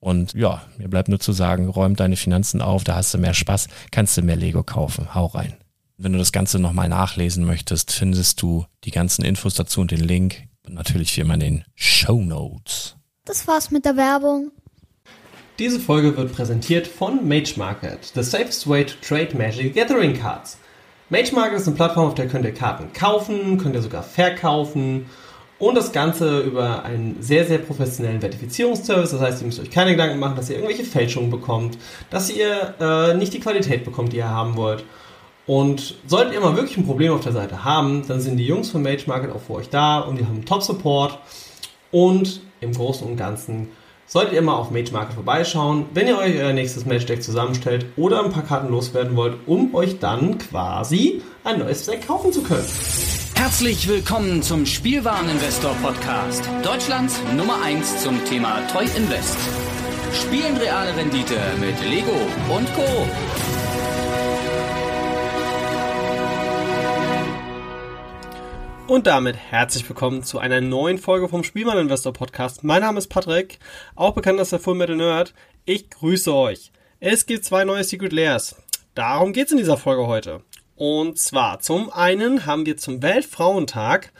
Und ja, mir bleibt nur zu sagen, räum deine Finanzen auf, da hast du mehr Spaß, kannst du mehr Lego kaufen. Hau rein. Wenn du das Ganze nochmal nachlesen möchtest, findest du die ganzen Infos dazu und den Link. Und natürlich wie immer in den Show Notes. Das war's mit der Werbung. Diese Folge wird präsentiert von Mage Market, the safest way to trade Magic Gathering Cards. Mage Market ist eine Plattform, auf der könnt ihr Karten kaufen, könnt ihr sogar verkaufen und das Ganze über einen sehr, sehr professionellen Verifizierungsservice. Das heißt, ihr müsst euch keine Gedanken machen, dass ihr irgendwelche Fälschungen bekommt, dass ihr äh, nicht die Qualität bekommt, die ihr haben wollt. Und solltet ihr mal wirklich ein Problem auf der Seite haben, dann sind die Jungs von Mage Market auch für euch da und die haben Top-Support. Und im Großen und Ganzen solltet ihr mal auf Mage Market vorbeischauen, wenn ihr euch euer nächstes Match Deck zusammenstellt oder ein paar Karten loswerden wollt, um euch dann quasi ein neues Deck kaufen zu können. Herzlich willkommen zum Spielwareninvestor Podcast. Deutschlands Nummer 1 zum Thema Toy Invest. Spielen reale Rendite mit Lego und Co. Und damit herzlich willkommen zu einer neuen Folge vom Spielwareninvestor Podcast. Mein Name ist Patrick, auch bekannt als der Full Metal Nerd. Ich grüße euch. Es gibt zwei neue Secret Layers. Darum geht es in dieser Folge heute. Und zwar zum einen haben wir zum Weltfrauentag,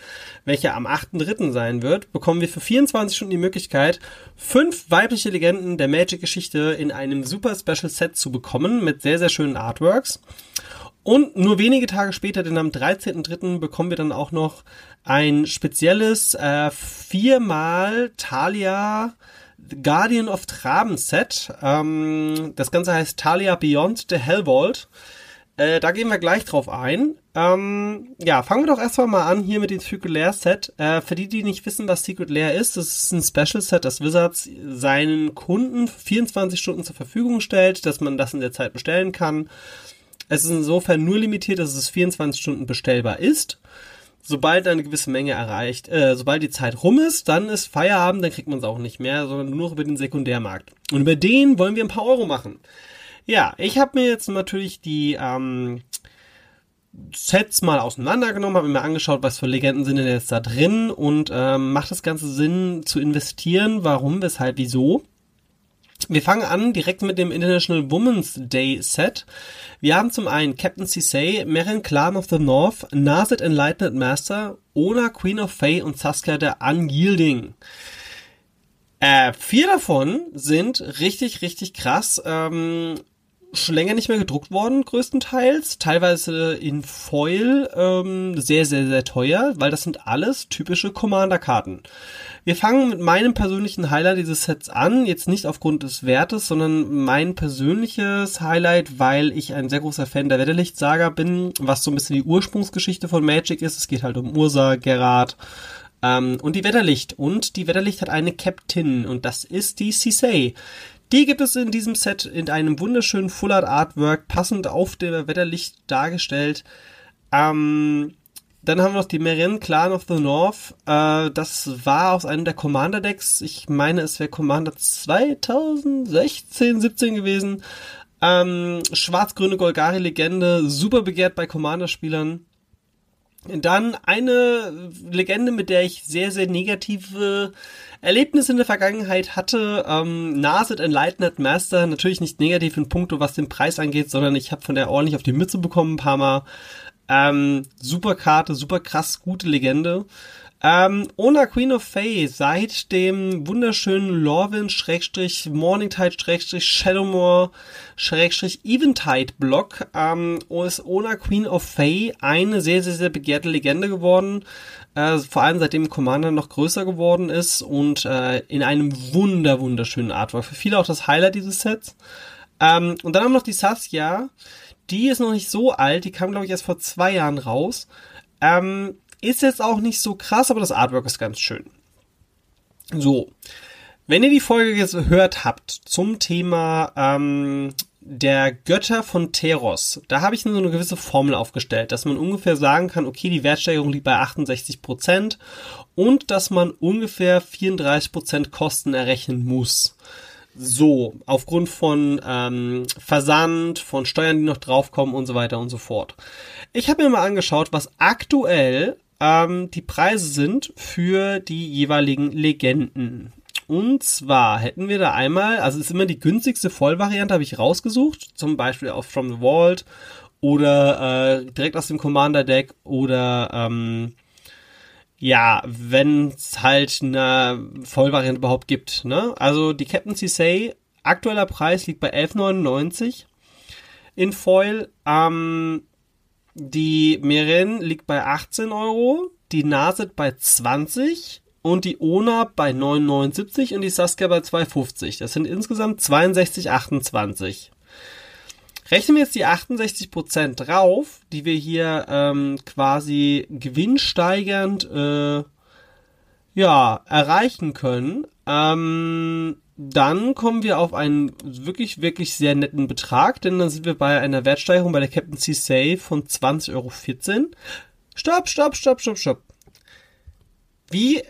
welcher am 8.3. sein wird, bekommen wir für 24 Stunden die Möglichkeit, fünf weibliche Legenden der Magic-Geschichte in einem super Special Set zu bekommen mit sehr, sehr schönen Artworks. Und nur wenige Tage später, denn am 13.3. bekommen wir dann auch noch ein spezielles äh, viermal Talia Guardian of Traben Set. Ähm, das Ganze heißt Talia Beyond the Hellvault Äh, da gehen wir gleich drauf ein. Ähm, ja, fangen wir doch erstmal mal an hier mit dem Secret Lair Set. Äh, für die, die nicht wissen, was Secret Lair ist, das ist ein Special Set, das Wizards seinen Kunden 24 Stunden zur Verfügung stellt, dass man das in der Zeit bestellen kann. Es ist insofern nur limitiert, dass es 24 Stunden bestellbar ist. Sobald eine gewisse Menge erreicht, äh, sobald die Zeit rum ist, dann ist Feierabend, dann kriegt man es auch nicht mehr, sondern nur über den Sekundärmarkt. Und über den wollen wir ein paar Euro machen. Ja, ich habe mir jetzt natürlich die ähm, Sets mal auseinandergenommen, habe mir angeschaut, was für Legenden sind denn jetzt da drin und ähm, macht das Ganze Sinn zu investieren? Warum, weshalb, wieso? Wir fangen an direkt mit dem International Women's Day Set. Wir haben zum einen Captain Cisei, Meryn Clan of the North, Nazit Enlightened Master, Ona Queen of Fae und Saskia der Unyielding. Äh, vier davon sind richtig, richtig krass. Ähm, schon länger nicht mehr gedruckt worden, größtenteils. Teilweise in Foil ähm, sehr, sehr, sehr teuer, weil das sind alles typische Commander-Karten. Wir fangen mit meinem persönlichen Highlight dieses Sets an, jetzt nicht aufgrund des Wertes, sondern mein persönliches Highlight, weil ich ein sehr großer Fan der Wetterlicht-Saga bin, was so ein bisschen die Ursprungsgeschichte von Magic ist. Es geht halt um Ursa, Gerard, ähm, und die Wetterlicht. Und die Wetterlicht hat eine Captain und das ist die Cisei. Die gibt es in diesem Set in einem wunderschönen Full Art Artwork, passend auf dem Wetterlicht dargestellt. Ähm, dann haben wir noch die Meren Clan of the North. Äh, das war aus einem der Commander Decks. Ich meine, es wäre Commander 2016, 17 gewesen. Ähm, Schwarz-grüne Golgari-Legende, super begehrt bei Commander-Spielern. Dann eine Legende, mit der ich sehr, sehr negative Erlebnisse in der Vergangenheit hatte. Ähm, Naset Enlightened Master, natürlich nicht negativ in puncto, was den Preis angeht, sondern ich habe von der ordentlich auf die Mütze bekommen ein paar Mal. Ähm, super Karte, super krass, gute Legende. Ähm, Ona Queen of Fae seit dem wunderschönen Lorwyn Schrägstrich Morningtide Schrägstrich Shadowmoor Schrägstrich Eventide Block ähm, ist Ona Queen of Fae eine sehr, sehr, sehr begehrte Legende geworden. Äh, vor allem seitdem Commander noch größer geworden ist und äh, in einem wunder, wunderschönen Artwork. Für viele auch das Highlight dieses Sets. Ähm, und dann haben wir noch die Saskia. Die ist noch nicht so alt, die kam, glaube ich, erst vor zwei Jahren raus. Ähm, ist jetzt auch nicht so krass, aber das Artwork ist ganz schön. So. Wenn ihr die Folge gehört habt zum Thema ähm, der Götter von Teros, da habe ich so eine gewisse Formel aufgestellt, dass man ungefähr sagen kann, okay, die Wertsteigerung liegt bei 68 Prozent und dass man ungefähr 34 Prozent Kosten errechnen muss. So, aufgrund von ähm, Versand, von Steuern, die noch draufkommen und so weiter und so fort. Ich habe mir mal angeschaut, was aktuell ähm, die Preise sind für die jeweiligen Legenden. Und zwar hätten wir da einmal, also ist immer die günstigste Vollvariante, habe ich rausgesucht, zum Beispiel auf From the Vault oder äh, direkt aus dem Commander Deck oder ähm, ja, wenn es halt eine Vollvariante überhaupt gibt. Ne? Also die Captain Say, aktueller Preis liegt bei 11,99 in Foil. Ähm, die Meren liegt bei 18 Euro, die Naset bei 20 und die Ona bei 9,79 und die Saskia bei 2,50. Das sind insgesamt 62,28. Rechnen wir jetzt die 68% drauf, die wir hier ähm, quasi gewinnsteigernd äh, ja, erreichen können, ähm, dann kommen wir auf einen wirklich, wirklich sehr netten Betrag, denn dann sind wir bei einer Wertsteigerung bei der Captain C Save von 20,14 Euro. Stopp, stopp, stopp, stopp, stopp. Wie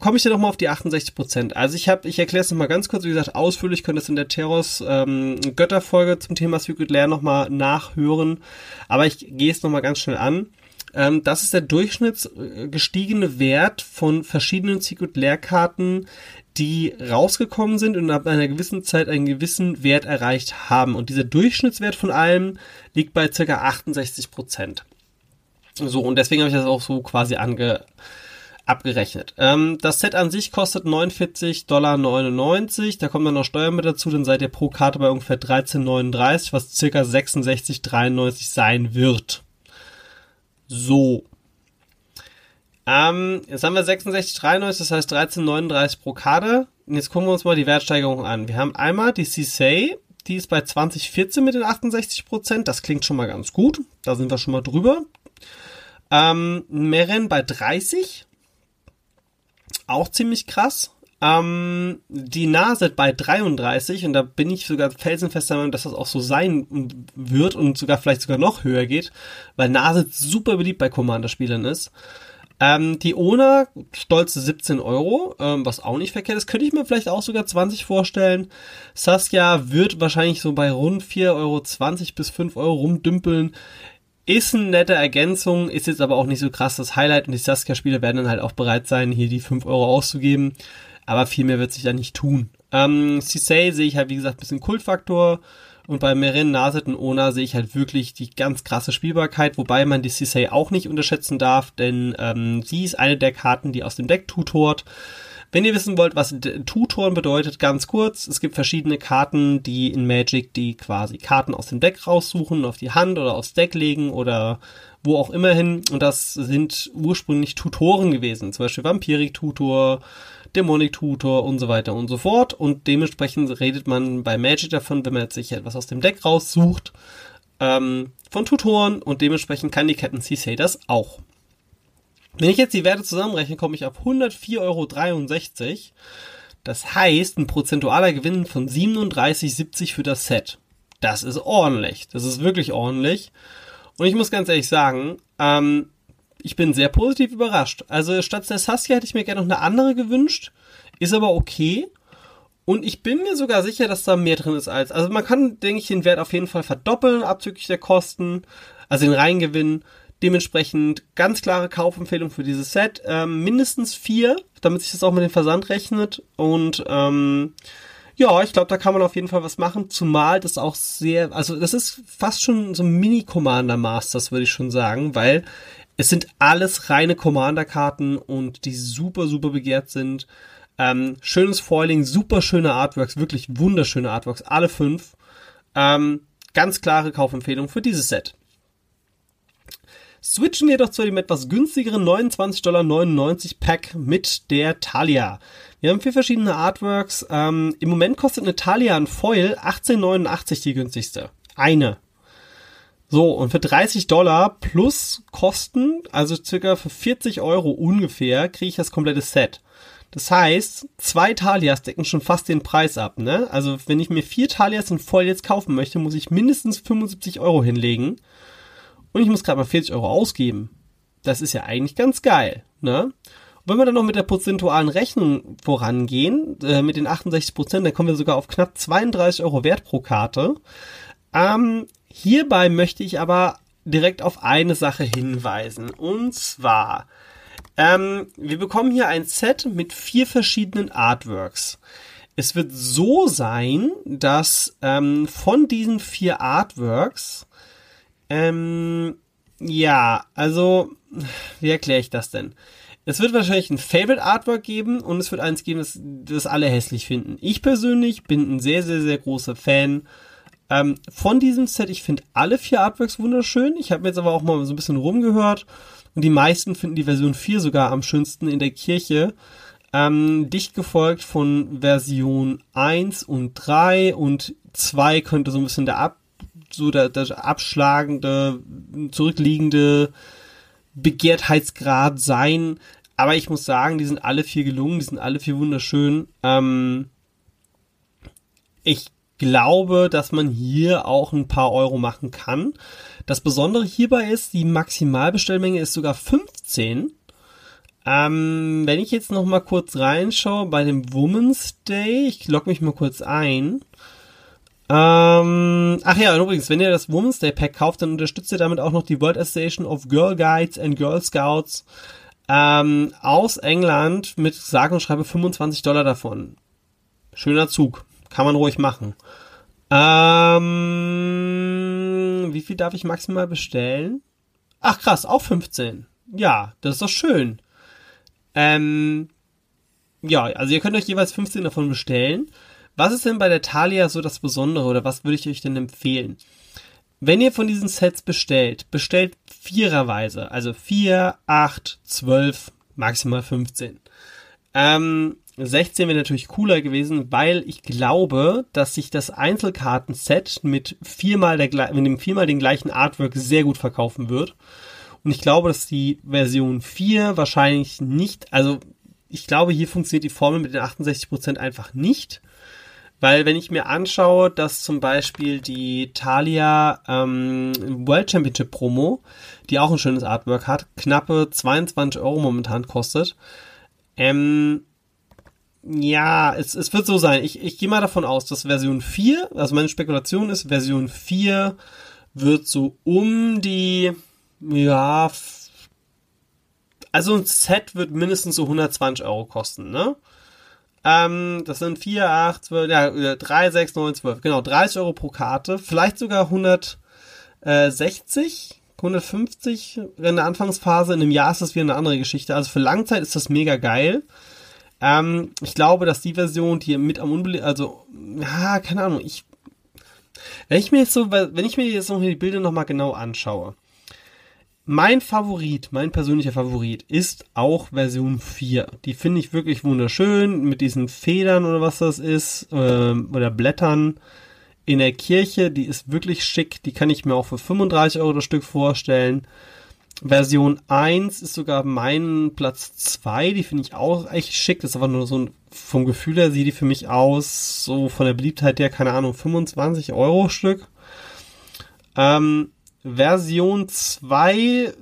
komme ich denn nochmal auf die 68 Prozent? Also ich habe, ich erkläre es nochmal ganz kurz, wie gesagt, ausführlich könnt ihr es in der Terros ähm, Götterfolge zum Thema Secret Lair nochmal nachhören, aber ich gehe es nochmal ganz schnell an. Ähm, das ist der durchschnittsgestiegene Wert von verschiedenen Secret Lair Karten, die rausgekommen sind und ab einer gewissen Zeit einen gewissen Wert erreicht haben. Und dieser Durchschnittswert von allem liegt bei circa 68 Prozent. So, und deswegen habe ich das auch so quasi ange, abgerechnet. Ähm, das Set an sich kostet 49,99 Dollar. Da kommt dann noch Steuern mit dazu, dann seid ihr pro Karte bei ungefähr 13,39, was circa 66,93 sein wird. So. Ähm, jetzt haben wir 66,93, das heißt 13,39 pro Karte. Und jetzt gucken wir uns mal die Wertsteigerung an. Wir haben einmal die Cisei, Die ist bei 2014 mit den 68 Prozent. Das klingt schon mal ganz gut. Da sind wir schon mal drüber. Ähm, Meren bei 30. Auch ziemlich krass. Ähm, die Nase bei 33 und da bin ich sogar felsenfest der Meinung, dass das auch so sein wird und sogar vielleicht sogar noch höher geht, weil Nase super beliebt bei Commander-Spielern ist. Ähm, die Ona, stolze 17 Euro, ähm, was auch nicht verkehrt ist, könnte ich mir vielleicht auch sogar 20 vorstellen. Saskia wird wahrscheinlich so bei rund 4,20 Euro bis 5 Euro rumdümpeln. Ist eine nette Ergänzung, ist jetzt aber auch nicht so krass das Highlight und die Saskia-Spieler werden dann halt auch bereit sein, hier die 5 Euro auszugeben. Aber viel mehr wird sich da nicht tun. Ähm, Cissei sehe ich halt, wie gesagt, ein bisschen Kultfaktor. Und bei Merin, Naset und Ona sehe ich halt wirklich die ganz krasse Spielbarkeit, wobei man die Cissei auch nicht unterschätzen darf, denn ähm, sie ist eine der Karten, die aus dem Deck tutort. Wenn ihr wissen wollt, was Tutoren bedeutet, ganz kurz, es gibt verschiedene Karten, die in Magic, die quasi Karten aus dem Deck raussuchen, auf die Hand oder aufs Deck legen oder wo auch immer hin. Und das sind ursprünglich Tutoren gewesen, zum Beispiel Vampirik-Tutor, Demonic Tutor und so weiter und so fort. Und dementsprechend redet man bei Magic davon, wenn man jetzt sich etwas aus dem Deck raussucht, ähm, von Tutoren und dementsprechend kann die Captain C das auch. Wenn ich jetzt die Werte zusammenrechne, komme ich auf 104,63 Euro. Das heißt, ein prozentualer Gewinn von 37,70 für das Set. Das ist ordentlich. Das ist wirklich ordentlich. Und ich muss ganz ehrlich sagen, ähm, ich bin sehr positiv überrascht. Also statt der Saskia hätte ich mir gerne noch eine andere gewünscht. Ist aber okay. Und ich bin mir sogar sicher, dass da mehr drin ist als. Also man kann, denke ich, den Wert auf jeden Fall verdoppeln, abzüglich der Kosten. Also den Reingewinn. Dementsprechend ganz klare Kaufempfehlung für dieses Set. Ähm, mindestens vier, damit sich das auch mit dem Versand rechnet. Und ähm, ja, ich glaube, da kann man auf jeden Fall was machen, zumal das auch sehr, also das ist fast schon so ein Mini-Commander Masters, würde ich schon sagen, weil es sind alles reine Commander-Karten und die super, super begehrt sind. Ähm, schönes Foiling, super schöne Artworks, wirklich wunderschöne Artworks, alle fünf. Ähm, ganz klare Kaufempfehlung für dieses Set. Switchen wir doch zu dem etwas günstigeren 29,99 Dollar Pack mit der Talia. Wir haben vier verschiedene Artworks. Ähm, Im Moment kostet eine Talia ein Foil 18,89 die günstigste. Eine. So, und für 30 Dollar plus Kosten, also circa für 40 Euro ungefähr, kriege ich das komplette Set. Das heißt, zwei Talias decken schon fast den Preis ab, ne? Also, wenn ich mir vier Talias in voll jetzt kaufen möchte, muss ich mindestens 75 Euro hinlegen. Und ich muss gerade mal 40 Euro ausgeben. Das ist ja eigentlich ganz geil, ne? Und wenn wir dann noch mit der prozentualen Rechnung vorangehen, äh, mit den 68 Prozent, dann kommen wir sogar auf knapp 32 Euro Wert pro Karte. Ähm, Hierbei möchte ich aber direkt auf eine Sache hinweisen. Und zwar, ähm, wir bekommen hier ein Set mit vier verschiedenen Artworks. Es wird so sein, dass ähm, von diesen vier Artworks, ähm, ja, also, wie erkläre ich das denn? Es wird wahrscheinlich ein Favorite Artwork geben und es wird eins geben, das, das alle hässlich finden. Ich persönlich bin ein sehr, sehr, sehr großer Fan ähm, von diesem Set, ich finde alle vier Artworks wunderschön. Ich habe mir jetzt aber auch mal so ein bisschen rumgehört und die meisten finden die Version 4 sogar am schönsten in der Kirche. Ähm, dicht gefolgt von Version 1 und 3 und 2 könnte so ein bisschen der, ab, so der, der abschlagende, zurückliegende Begehrtheitsgrad sein. Aber ich muss sagen, die sind alle vier gelungen, die sind alle vier wunderschön. Ähm, ich glaube, dass man hier auch ein paar Euro machen kann. Das Besondere hierbei ist, die Maximalbestellmenge ist sogar 15. Ähm, wenn ich jetzt noch mal kurz reinschaue bei dem Women's Day, ich logge mich mal kurz ein. Ähm, ach ja, übrigens, wenn ihr das Women's Day Pack kauft, dann unterstützt ihr damit auch noch die World Association of Girl Guides and Girl Scouts ähm, aus England mit sage und schreibe 25 Dollar davon. Schöner Zug. Kann man ruhig machen. Ähm, wie viel darf ich maximal bestellen? Ach krass, auch 15. Ja, das ist doch schön. Ähm, ja, also ihr könnt euch jeweils 15 davon bestellen. Was ist denn bei der Thalia so das Besondere oder was würde ich euch denn empfehlen? Wenn ihr von diesen Sets bestellt, bestellt viererweise, also 4, 8, 12, maximal 15. Ähm, 16 wäre natürlich cooler gewesen, weil ich glaube, dass sich das Einzelkartenset mit viermal, der, mit dem viermal den gleichen Artwork sehr gut verkaufen wird. Und ich glaube, dass die Version 4 wahrscheinlich nicht, also ich glaube, hier funktioniert die Formel mit den 68% einfach nicht. Weil wenn ich mir anschaue, dass zum Beispiel die Thalia ähm, World Championship Promo, die auch ein schönes Artwork hat, knappe 22 Euro momentan kostet, ähm, ja, es, es wird so sein. Ich, ich gehe mal davon aus, dass Version 4, also meine Spekulation ist, Version 4 wird so um die, ja, also ein Set wird mindestens so 120 Euro kosten, ne? Ähm, das sind 4, 8, 12, ja, 3, 6, 9, 12. Genau, 30 Euro pro Karte. Vielleicht sogar 160, 150 in der Anfangsphase. In einem Jahr ist das wieder eine andere Geschichte. Also für Langzeit ist das mega geil. Ähm, ich glaube, dass die Version, die mit am unbeliebtesten, also, ja, keine Ahnung, ich, wenn ich mir jetzt so, wenn ich mir jetzt noch die Bilder nochmal genau anschaue, mein Favorit, mein persönlicher Favorit ist auch Version 4. Die finde ich wirklich wunderschön mit diesen Federn oder was das ist ähm, oder Blättern in der Kirche. Die ist wirklich schick. Die kann ich mir auch für 35 Euro das Stück vorstellen. Version 1 ist sogar mein Platz 2. Die finde ich auch echt schick. Das ist aber nur so ein, vom Gefühl her sieht die für mich aus, so von der Beliebtheit der, keine Ahnung, 25 Euro Stück. Ähm, Version 2,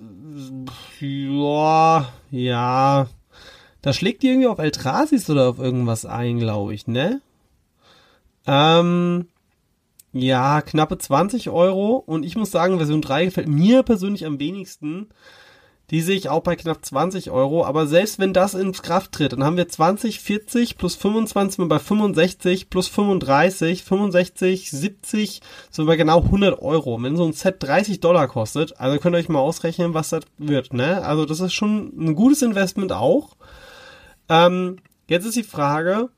ja, ja, da schlägt die irgendwie auf Eltrasis oder auf irgendwas ein, glaube ich, ne? Ähm, ja, knappe 20 Euro. Und ich muss sagen, Version 3 gefällt mir persönlich am wenigsten. Die sehe ich auch bei knapp 20 Euro. Aber selbst wenn das ins Kraft tritt, dann haben wir 20, 40 plus 25 sind wir bei 65 plus 35, 65, 70 sind wir bei genau 100 Euro. Wenn so ein Set 30 Dollar kostet, also könnt ihr euch mal ausrechnen, was das wird, ne? Also das ist schon ein gutes Investment auch. Ähm, jetzt ist die Frage,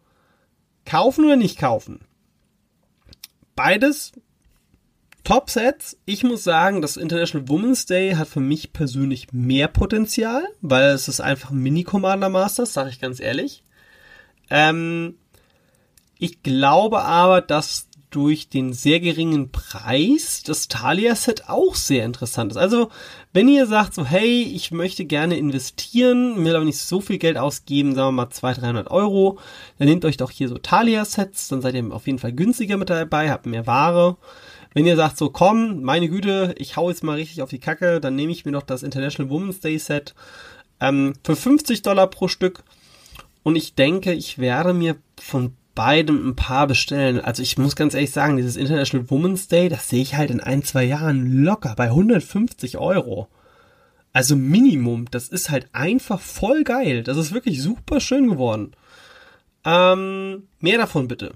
kaufen oder nicht kaufen? Beides Top-Sets. Ich muss sagen, das International Women's Day hat für mich persönlich mehr Potenzial, weil es ist einfach ein Mini-Commander Masters, sage ich ganz ehrlich. Ähm, ich glaube aber, dass durch den sehr geringen Preis das Talia-Set auch sehr interessant ist. Also, wenn ihr sagt so, hey, ich möchte gerne investieren, will aber nicht so viel Geld ausgeben, sagen wir mal 200, 300 Euro, dann nehmt euch doch hier so Talia-Sets, dann seid ihr auf jeden Fall günstiger mit dabei, habt mehr Ware. Wenn ihr sagt so, komm, meine Güte, ich hau jetzt mal richtig auf die Kacke, dann nehme ich mir noch das International Women's Day Set ähm, für 50 Dollar pro Stück. Und ich denke, ich werde mir von beidem ein paar bestellen. Also ich muss ganz ehrlich sagen, dieses International Women's Day, das sehe ich halt in ein, zwei Jahren locker bei 150 Euro. Also Minimum. Das ist halt einfach voll geil. Das ist wirklich super schön geworden. Ähm, mehr davon bitte.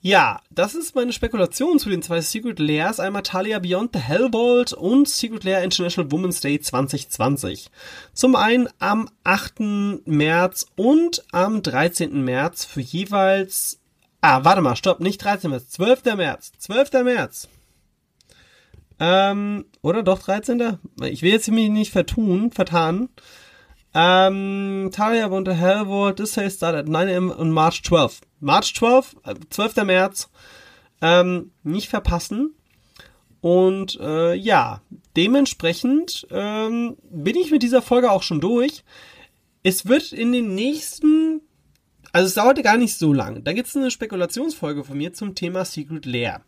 Ja, das ist meine Spekulation zu den zwei Secret Lairs. Einmal Talia Beyond the Hellbolt und Secret Lair International Women's Day 2020. Zum einen am 8. März und am 13. März für jeweils... Ah, warte mal, stopp, nicht 13. März, 12. März. 12. März. Ähm, oder doch 13. Ich will jetzt mich nicht vertun, vertan. Ähm, Talia Hellbolt, this sale start at 9 am on March 12. March 12, 12. Äh, März, ähm, nicht verpassen. Und äh, ja, dementsprechend ähm, bin ich mit dieser Folge auch schon durch. Es wird in den nächsten, also es dauerte gar nicht so lang. Da gibt es eine Spekulationsfolge von mir zum Thema Secret Lair.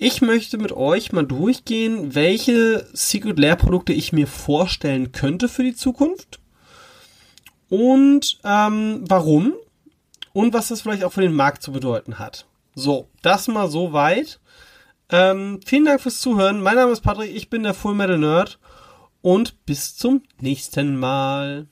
Ich möchte mit euch mal durchgehen, welche Secret Lair Produkte ich mir vorstellen könnte für die Zukunft und ähm, warum und was das vielleicht auch für den Markt zu bedeuten hat. So, das mal so weit. Ähm, vielen Dank fürs Zuhören. Mein Name ist Patrick, ich bin der Full Metal Nerd und bis zum nächsten Mal.